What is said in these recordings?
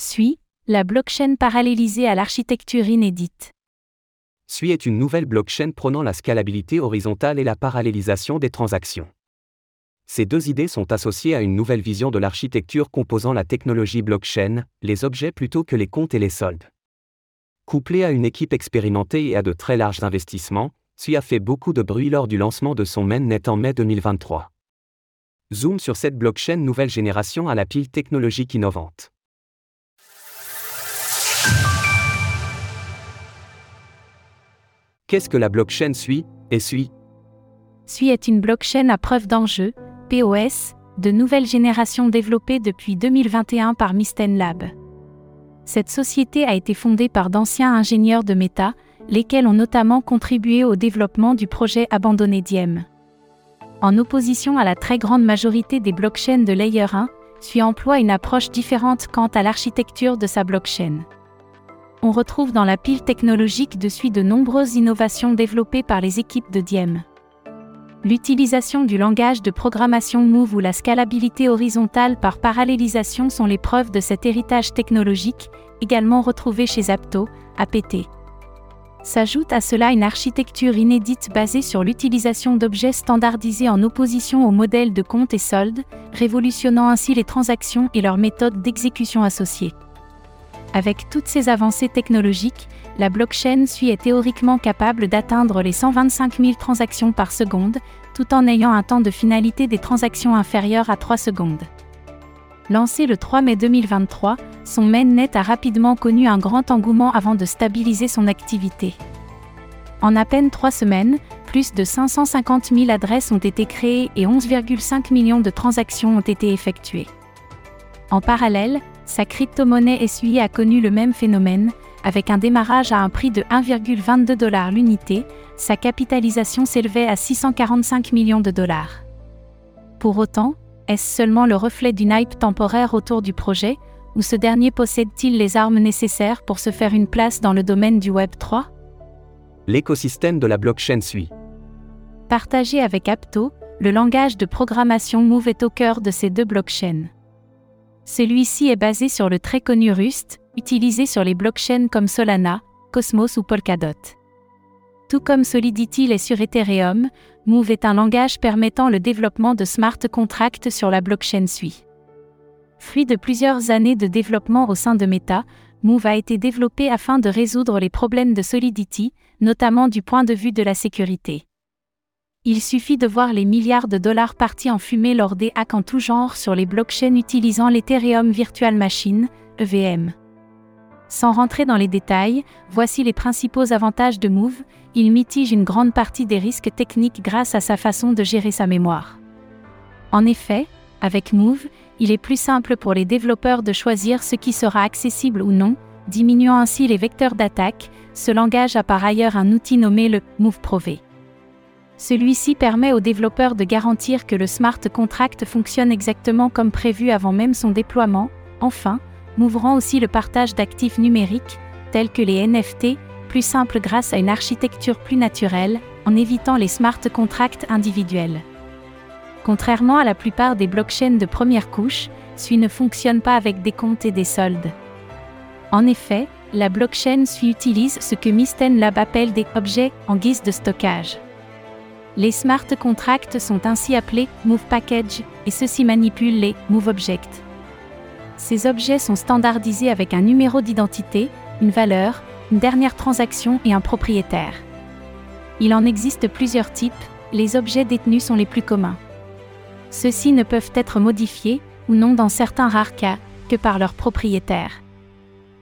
SUI, la blockchain parallélisée à l'architecture inédite. SUI est une nouvelle blockchain prônant la scalabilité horizontale et la parallélisation des transactions. Ces deux idées sont associées à une nouvelle vision de l'architecture composant la technologie blockchain, les objets plutôt que les comptes et les soldes. Couplé à une équipe expérimentée et à de très larges investissements, SUI a fait beaucoup de bruit lors du lancement de son mainnet en mai 2023. Zoom sur cette blockchain nouvelle génération à la pile technologique innovante. Qu'est-ce que la blockchain SUI et SUI SUI est une blockchain à preuve d'enjeu, POS, de nouvelle génération développée depuis 2021 par Misten Lab. Cette société a été fondée par d'anciens ingénieurs de Meta, lesquels ont notamment contribué au développement du projet abandonné Diem. En opposition à la très grande majorité des blockchains de Layer 1, SUI emploie une approche différente quant à l'architecture de sa blockchain. On retrouve dans la pile technologique de SUI de nombreuses innovations développées par les équipes de Diem. L'utilisation du langage de programmation Move ou la scalabilité horizontale par parallélisation sont les preuves de cet héritage technologique, également retrouvé chez Apto, APT. S'ajoute à cela une architecture inédite basée sur l'utilisation d'objets standardisés en opposition au modèle de compte et solde, révolutionnant ainsi les transactions et leurs méthodes d'exécution associées. Avec toutes ces avancées technologiques, la blockchain SUI est théoriquement capable d'atteindre les 125 000 transactions par seconde, tout en ayant un temps de finalité des transactions inférieur à 3 secondes. Lancé le 3 mai 2023, son mainnet a rapidement connu un grand engouement avant de stabiliser son activité. En à peine 3 semaines, plus de 550 000 adresses ont été créées et 11,5 millions de transactions ont été effectuées. En parallèle, sa crypto-monnaie SUI a connu le même phénomène, avec un démarrage à un prix de 1,22 dollars l'unité, sa capitalisation s'élevait à 645 millions de dollars. Pour autant, est-ce seulement le reflet d'une hype temporaire autour du projet, ou ce dernier possède-t-il les armes nécessaires pour se faire une place dans le domaine du Web 3 L'écosystème de la blockchain suit. Partagé avec Apto, le langage de programmation Move est au cœur de ces deux blockchains. Celui-ci est basé sur le très connu Rust, utilisé sur les blockchains comme Solana, Cosmos ou Polkadot. Tout comme Solidity l'est sur Ethereum, Move est un langage permettant le développement de smart contracts sur la blockchain SUI. Fruit de plusieurs années de développement au sein de Meta, Move a été développé afin de résoudre les problèmes de Solidity, notamment du point de vue de la sécurité. Il suffit de voir les milliards de dollars partis en fumée lors des hacks en tout genre sur les blockchains utilisant l'Ethereum Virtual Machine, EVM. Sans rentrer dans les détails, voici les principaux avantages de Move, il mitige une grande partie des risques techniques grâce à sa façon de gérer sa mémoire. En effet, avec Move, il est plus simple pour les développeurs de choisir ce qui sera accessible ou non, diminuant ainsi les vecteurs d'attaque. Ce langage a par ailleurs un outil nommé le Move Prové. Celui-ci permet aux développeurs de garantir que le smart contract fonctionne exactement comme prévu avant même son déploiement. Enfin, m'ouvrant aussi le partage d'actifs numériques, tels que les NFT, plus simple grâce à une architecture plus naturelle, en évitant les smart contracts individuels. Contrairement à la plupart des blockchains de première couche, SUI ne fonctionne pas avec des comptes et des soldes. En effet, la blockchain SUI utilise ce que Misten Lab appelle des objets en guise de stockage. Les smart contracts sont ainsi appelés Move Package et ceux-ci manipulent les Move Objects. Ces objets sont standardisés avec un numéro d'identité, une valeur, une dernière transaction et un propriétaire. Il en existe plusieurs types, les objets détenus sont les plus communs. Ceux-ci ne peuvent être modifiés, ou non dans certains rares cas, que par leur propriétaire.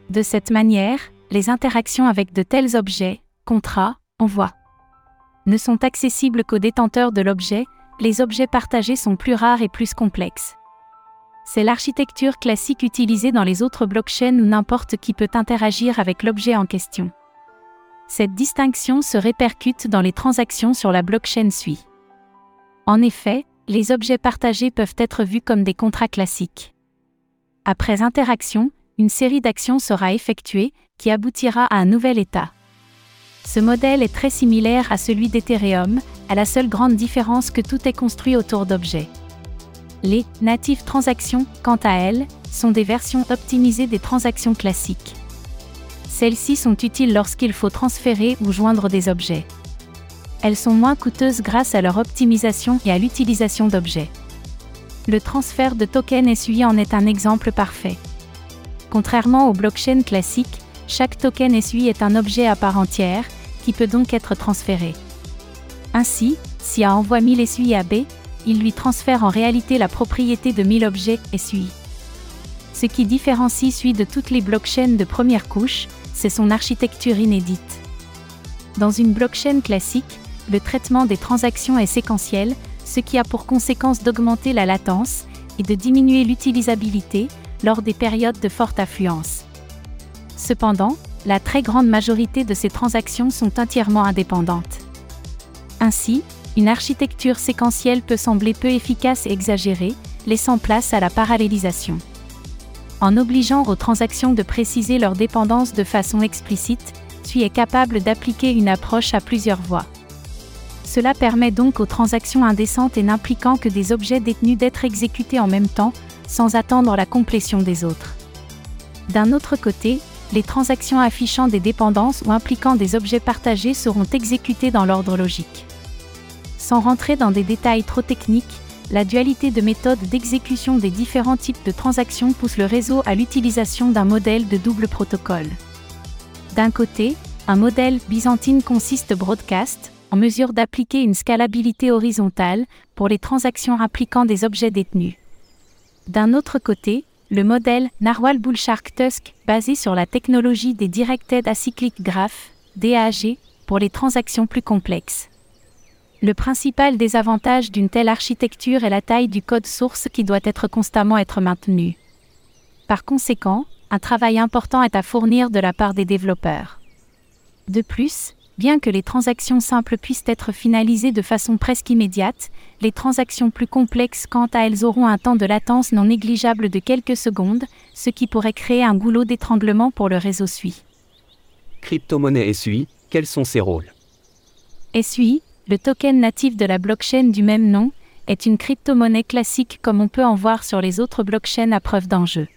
De cette manière, les interactions avec de tels objets, contrats, envois, ne sont accessibles qu'aux détenteurs de l'objet, les objets partagés sont plus rares et plus complexes. C'est l'architecture classique utilisée dans les autres blockchains où n'importe qui peut interagir avec l'objet en question. Cette distinction se répercute dans les transactions sur la blockchain SUI. En effet, les objets partagés peuvent être vus comme des contrats classiques. Après interaction, une série d'actions sera effectuée, qui aboutira à un nouvel état. Ce modèle est très similaire à celui d'Ethereum, à la seule grande différence que tout est construit autour d'objets. Les natives transactions, quant à elles, sont des versions optimisées des transactions classiques. Celles-ci sont utiles lorsqu'il faut transférer ou joindre des objets. Elles sont moins coûteuses grâce à leur optimisation et à l'utilisation d'objets. Le transfert de tokens SUI en est un exemple parfait. Contrairement aux blockchains classiques, chaque token SUI est un objet à part entière, peut donc être transféré. Ainsi, si A envoie 1000 SUI à B, il lui transfère en réalité la propriété de 1000 objets SUI. Ce qui différencie SUI de toutes les blockchains de première couche, c'est son architecture inédite. Dans une blockchain classique, le traitement des transactions est séquentiel, ce qui a pour conséquence d'augmenter la latence et de diminuer l'utilisabilité lors des périodes de forte affluence. Cependant, la très grande majorité de ces transactions sont entièrement indépendantes. Ainsi, une architecture séquentielle peut sembler peu efficace et exagérée, laissant place à la parallélisation. En obligeant aux transactions de préciser leur dépendance de façon explicite, SUI est capable d'appliquer une approche à plusieurs voies. Cela permet donc aux transactions indécentes et n'impliquant que des objets détenus d'être exécutés en même temps, sans attendre la complétion des autres. D'un autre côté, les transactions affichant des dépendances ou impliquant des objets partagés seront exécutées dans l'ordre logique. Sans rentrer dans des détails trop techniques, la dualité de méthodes d'exécution des différents types de transactions pousse le réseau à l'utilisation d'un modèle de double protocole. D'un côté, un modèle byzantine consiste broadcast, en mesure d'appliquer une scalabilité horizontale pour les transactions impliquant des objets détenus. D'un autre côté, le modèle Narwhal Bullshark Tusk, basé sur la technologie des Directed Acyclic Graph, DAG, pour les transactions plus complexes. Le principal désavantage d'une telle architecture est la taille du code source qui doit être constamment être maintenu. Par conséquent, un travail important est à fournir de la part des développeurs. De plus, bien que les transactions simples puissent être finalisées de façon presque immédiate, les transactions plus complexes quant à elles auront un temps de latence non négligeable de quelques secondes, ce qui pourrait créer un goulot d'étranglement pour le réseau SUI. Crypto-monnaie SUI, quels sont ses rôles? SUI, le token natif de la blockchain du même nom, est une crypto-monnaie classique comme on peut en voir sur les autres blockchains à preuve d'enjeu.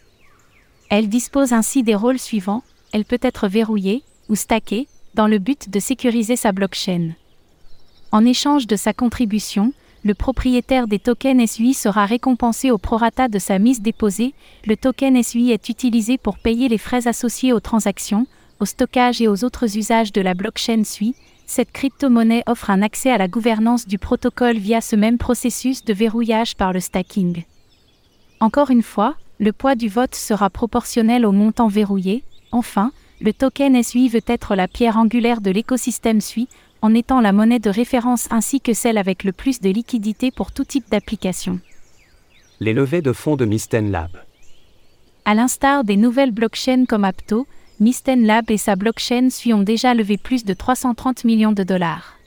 Elle dispose ainsi des rôles suivants, elle peut être verrouillée ou stackée, dans le but de sécuriser sa blockchain. En échange de sa contribution, le propriétaire des tokens SUI sera récompensé au prorata de sa mise déposée. Le token SUI est utilisé pour payer les frais associés aux transactions, au stockage et aux autres usages de la blockchain SUI, cette crypto-monnaie offre un accès à la gouvernance du protocole via ce même processus de verrouillage par le stacking. Encore une fois, le poids du vote sera proportionnel au montant verrouillé. Enfin, le token SUI veut être la pierre angulaire de l'écosystème SUI, en étant la monnaie de référence ainsi que celle avec le plus de liquidité pour tout type d'application. Les levées de fonds de Misten Lab. À l'instar des nouvelles blockchains comme Apto, Misten Lab et sa blockchain SUI ont déjà levé plus de 330 millions de dollars.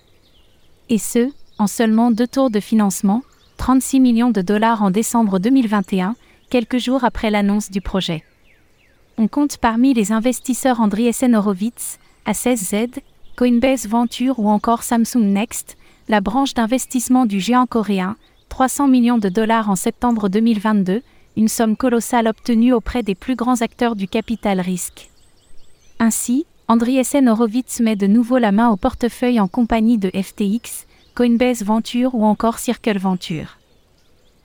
Et ce, en seulement deux tours de financement, 36 millions de dollars en décembre 2021, quelques jours après l'annonce du projet. On compte parmi les investisseurs Andriessen Horowitz, A16Z, Coinbase Venture ou encore Samsung Next, la branche d'investissement du géant coréen, 300 millions de dollars en septembre 2022, une somme colossale obtenue auprès des plus grands acteurs du capital risque. Ainsi, Andriessen Horowitz met de nouveau la main au portefeuille en compagnie de FTX, Coinbase Venture ou encore Circle Venture.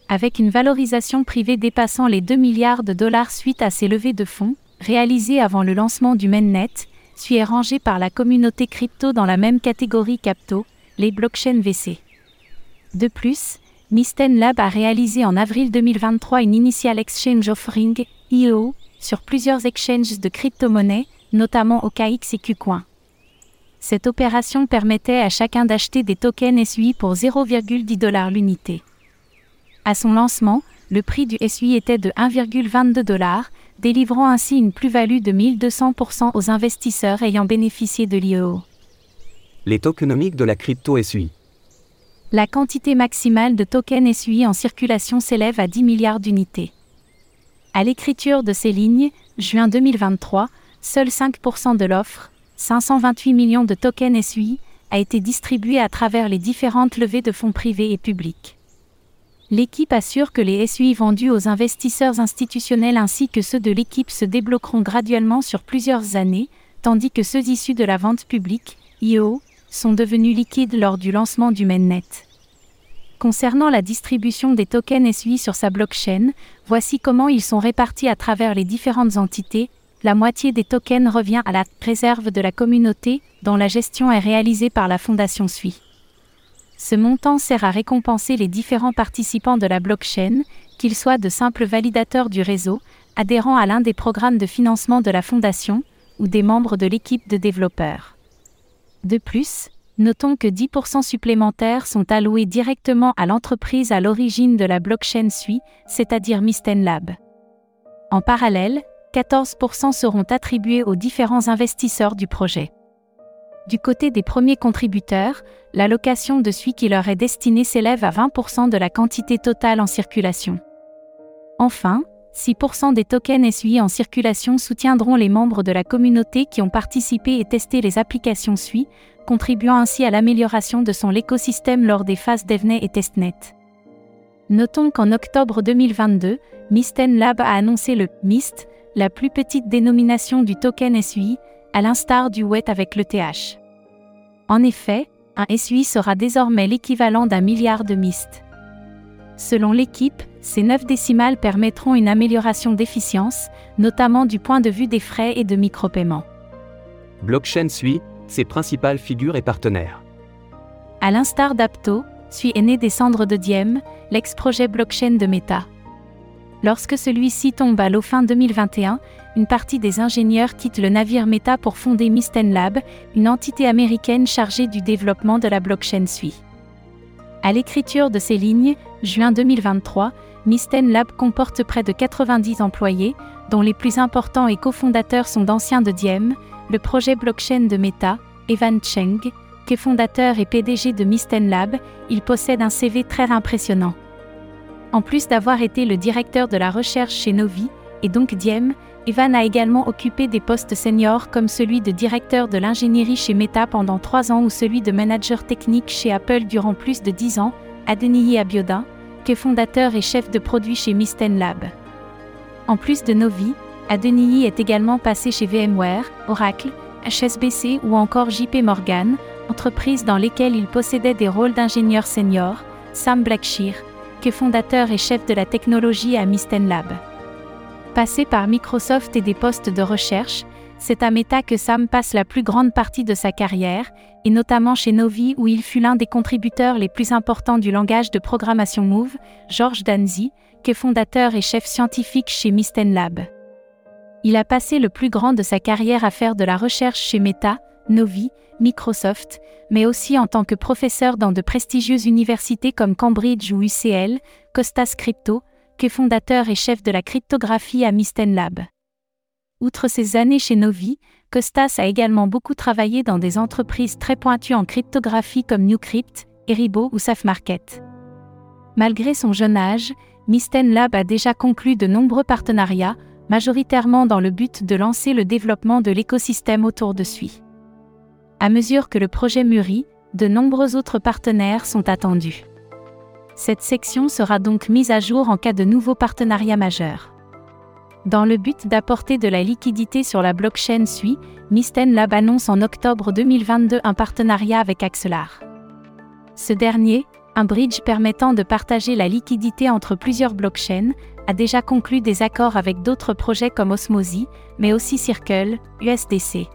Avec une valorisation privée dépassant les 2 milliards de dollars suite à ces levées de fonds, réalisées avant le lancement du mainnet, suit est rangé par la communauté crypto dans la même catégorie Capto, les blockchains VC. De plus, Misten Lab a réalisé en avril 2023 une Initial Exchange Offering, IEO, sur plusieurs exchanges de crypto-monnaies, notamment OKX et KuCoin. Cette opération permettait à chacun d'acheter des tokens SUI pour 0,10 dollars l'unité. À son lancement, le prix du SUI était de 1,22 dollars, délivrant ainsi une plus-value de 1200% aux investisseurs ayant bénéficié de l'IEO. Les tokenomiques de la crypto SUI. La quantité maximale de tokens SUI en circulation s'élève à 10 milliards d'unités. À l'écriture de ces lignes, juin 2023, Seuls 5% de l'offre, 528 millions de tokens SUI, a été distribué à travers les différentes levées de fonds privés et publics. L'équipe assure que les SUI vendus aux investisseurs institutionnels ainsi que ceux de l'équipe se débloqueront graduellement sur plusieurs années, tandis que ceux issus de la vente publique, IO, sont devenus liquides lors du lancement du mainnet. Concernant la distribution des tokens SUI sur sa blockchain, voici comment ils sont répartis à travers les différentes entités. La moitié des tokens revient à la réserve de la communauté, dont la gestion est réalisée par la fondation SUI. Ce montant sert à récompenser les différents participants de la blockchain, qu'ils soient de simples validateurs du réseau, adhérents à l'un des programmes de financement de la fondation, ou des membres de l'équipe de développeurs. De plus, notons que 10% supplémentaires sont alloués directement à l'entreprise à l'origine de la blockchain SUI, c'est-à-dire Misten Lab. En parallèle, 14% seront attribués aux différents investisseurs du projet. Du côté des premiers contributeurs, l'allocation de SUI qui leur est destinée s'élève à 20% de la quantité totale en circulation. Enfin, 6% des tokens SUI en circulation soutiendront les membres de la communauté qui ont participé et testé les applications SUI, contribuant ainsi à l'amélioration de son écosystème lors des phases DevNet et TestNet. Notons qu'en octobre 2022, Misten Lab a annoncé le MIST, la plus petite dénomination du token SUI, à l'instar du WET avec le TH. En effet, un SUI sera désormais l'équivalent d'un milliard de MIST. Selon l'équipe, ces neuf décimales permettront une amélioration d'efficience, notamment du point de vue des frais et de micropaiements. Blockchain SUI, ses principales figures et partenaires. À l'instar d'Apto, SUI est né des cendres de Diem, l'ex-projet blockchain de Meta. Lorsque celui-ci tombe à l'eau fin 2021, une partie des ingénieurs quitte le navire Meta pour fonder Misten Lab, une entité américaine chargée du développement de la blockchain SUI. À l'écriture de ces lignes, juin 2023, Misten Lab comporte près de 90 employés, dont les plus importants et cofondateurs sont d'anciens de Diem, le projet blockchain de Meta, Evan Cheng, fondateur et PDG de Misten Lab, il possède un CV très impressionnant. En plus d'avoir été le directeur de la recherche chez Novi, et donc Diem, Evan a également occupé des postes seniors comme celui de directeur de l'ingénierie chez Meta pendant trois ans ou celui de manager technique chez Apple durant plus de dix ans, Adeniyi Abiodun, fondateur et chef de produit chez Misten Lab. En plus de Novi, Adeniyi est également passé chez VMware, Oracle, HSBC ou encore JP Morgan, entreprises dans lesquelles il possédait des rôles d'ingénieur senior, Sam Blackshear, fondateur et chef de la technologie à Misten Lab. Passé par Microsoft et des postes de recherche, c'est à Meta que Sam passe la plus grande partie de sa carrière, et notamment chez Novi où il fut l'un des contributeurs les plus importants du langage de programmation Move, George Danzi, est fondateur et chef scientifique chez Misten Lab. Il a passé le plus grand de sa carrière à faire de la recherche chez Meta, Novi, Microsoft, mais aussi en tant que professeur dans de prestigieuses universités comme Cambridge ou UCL, Fondateur et chef de la cryptographie à Misten Lab. Outre ses années chez Novi, Costas a également beaucoup travaillé dans des entreprises très pointues en cryptographie comme NewCrypt, Eribo ou SafeMarket. Malgré son jeune âge, Misten Lab a déjà conclu de nombreux partenariats, majoritairement dans le but de lancer le développement de l'écosystème autour de SUI. À mesure que le projet mûrit, de nombreux autres partenaires sont attendus. Cette section sera donc mise à jour en cas de nouveaux partenariats majeurs. Dans le but d'apporter de la liquidité sur la blockchain SUI, Misten Lab annonce en octobre 2022 un partenariat avec Axelar. Ce dernier, un bridge permettant de partager la liquidité entre plusieurs blockchains, a déjà conclu des accords avec d'autres projets comme Osmosi, mais aussi Circle, USDC.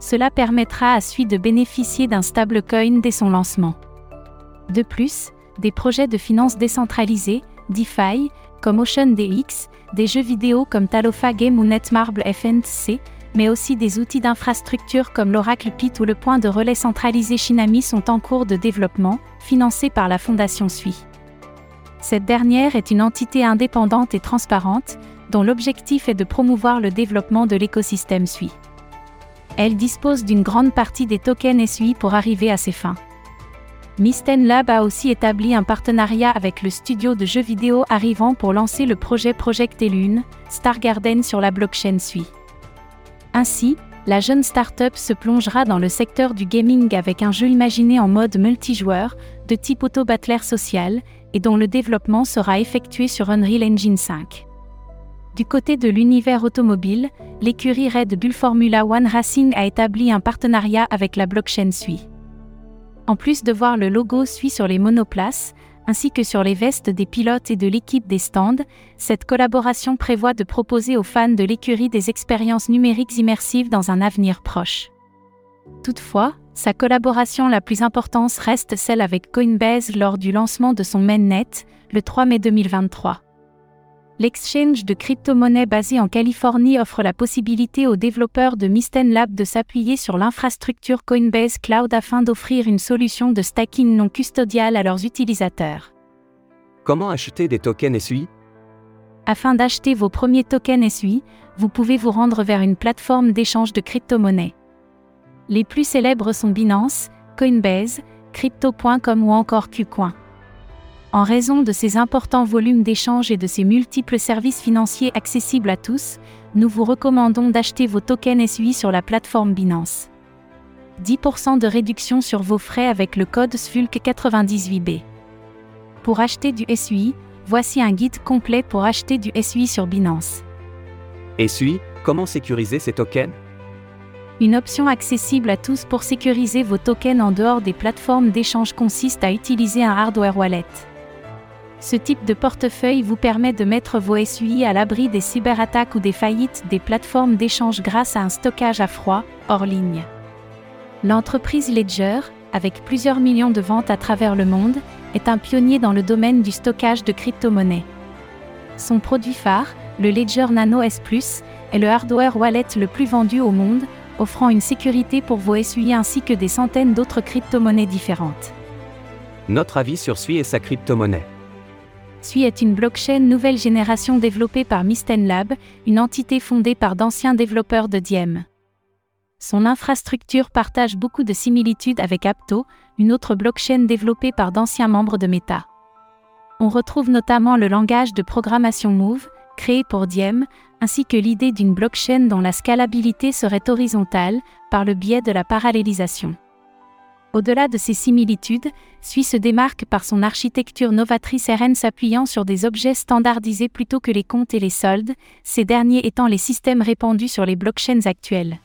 Cela permettra à SUI de bénéficier d'un stablecoin dès son lancement. De plus, des projets de finances décentralisées, DeFi, comme OceanDX, des jeux vidéo comme Talofa Game ou Netmarble FNC, mais aussi des outils d'infrastructure comme l'Oracle Pit ou le point de relais centralisé Shinami sont en cours de développement, financés par la Fondation SUI. Cette dernière est une entité indépendante et transparente, dont l'objectif est de promouvoir le développement de l'écosystème SUI. Elle dispose d'une grande partie des tokens SUI pour arriver à ses fins. Misten Lab a aussi établi un partenariat avec le studio de jeux vidéo arrivant pour lancer le projet Project Elune, Star Garden sur la blockchain SUI. Ainsi, la jeune start-up se plongera dans le secteur du gaming avec un jeu imaginé en mode multijoueur, de type auto-battler social, et dont le développement sera effectué sur Unreal Engine 5. Du côté de l'univers automobile, l'écurie Red Bull Formula One Racing a établi un partenariat avec la blockchain SUI. En plus de voir le logo SUI sur les monoplaces, ainsi que sur les vestes des pilotes et de l'équipe des stands, cette collaboration prévoit de proposer aux fans de l'écurie des expériences numériques immersives dans un avenir proche. Toutefois, sa collaboration la plus importante reste celle avec Coinbase lors du lancement de son mainnet, le 3 mai 2023. L'exchange de crypto-monnaies basé en Californie offre la possibilité aux développeurs de Misten Lab de s'appuyer sur l'infrastructure Coinbase Cloud afin d'offrir une solution de stacking non custodial à leurs utilisateurs. Comment acheter des tokens SUI Afin d'acheter vos premiers tokens SUI, vous pouvez vous rendre vers une plateforme d'échange de crypto-monnaies. Les plus célèbres sont Binance, Coinbase, Crypto.com ou encore Qcoin. En raison de ces importants volumes d'échanges et de ces multiples services financiers accessibles à tous, nous vous recommandons d'acheter vos tokens SUI sur la plateforme Binance. 10% de réduction sur vos frais avec le code SFULC98B. Pour acheter du SUI, voici un guide complet pour acheter du SUI sur Binance. SUI, comment sécuriser ces tokens? Une option accessible à tous pour sécuriser vos tokens en dehors des plateformes d'échange consiste à utiliser un hardware wallet. Ce type de portefeuille vous permet de mettre vos SUI à l'abri des cyberattaques ou des faillites des plateformes d'échange grâce à un stockage à froid, hors ligne. L'entreprise Ledger, avec plusieurs millions de ventes à travers le monde, est un pionnier dans le domaine du stockage de crypto-monnaies. Son produit phare, le Ledger Nano S ⁇ est le hardware wallet le plus vendu au monde, offrant une sécurité pour vos SUI ainsi que des centaines d'autres crypto-monnaies différentes. Notre avis sur SUI et sa crypto-monnaie. SUI est une blockchain nouvelle génération développée par Misten Lab, une entité fondée par d'anciens développeurs de Diem. Son infrastructure partage beaucoup de similitudes avec Apto, une autre blockchain développée par d'anciens membres de Meta. On retrouve notamment le langage de programmation Move, créé pour Diem, ainsi que l'idée d'une blockchain dont la scalabilité serait horizontale, par le biais de la parallélisation. Au-delà de ces similitudes, SUI se démarque par son architecture novatrice RN s'appuyant sur des objets standardisés plutôt que les comptes et les soldes, ces derniers étant les systèmes répandus sur les blockchains actuelles.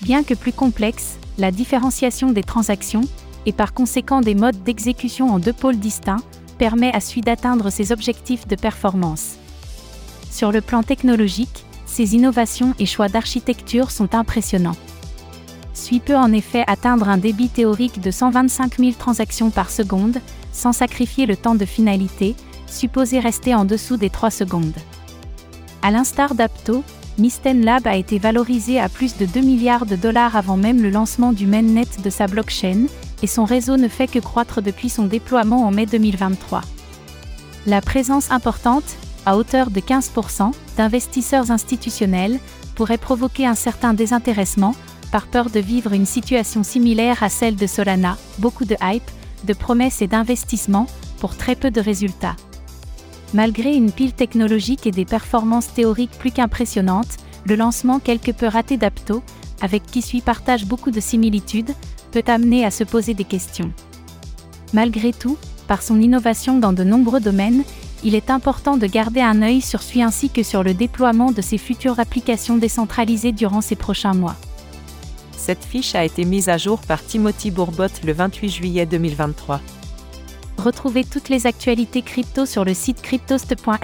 Bien que plus complexe, la différenciation des transactions, et par conséquent des modes d'exécution en deux pôles distincts, permet à SUI d'atteindre ses objectifs de performance. Sur le plan technologique, ces innovations et choix d'architecture sont impressionnants. SUI peut en effet atteindre un débit théorique de 125 000 transactions par seconde, sans sacrifier le temps de finalité, supposé rester en dessous des 3 secondes. À l'instar d'Apto, Misten Lab a été valorisé à plus de 2 milliards de dollars avant même le lancement du mainnet de sa blockchain, et son réseau ne fait que croître depuis son déploiement en mai 2023. La présence importante, à hauteur de 15%, d'investisseurs institutionnels pourrait provoquer un certain désintéressement, par peur de vivre une situation similaire à celle de Solana, beaucoup de hype, de promesses et d'investissements, pour très peu de résultats. Malgré une pile technologique et des performances théoriques plus qu'impressionnantes, le lancement quelque peu raté d'Apto, avec qui suit partage beaucoup de similitudes, peut amener à se poser des questions. Malgré tout, par son innovation dans de nombreux domaines, il est important de garder un œil sur SUI ainsi que sur le déploiement de ses futures applications décentralisées durant ces prochains mois. Cette fiche a été mise à jour par Timothy Bourbot le 28 juillet 2023. Retrouvez toutes les actualités crypto sur le site cryptost.fr.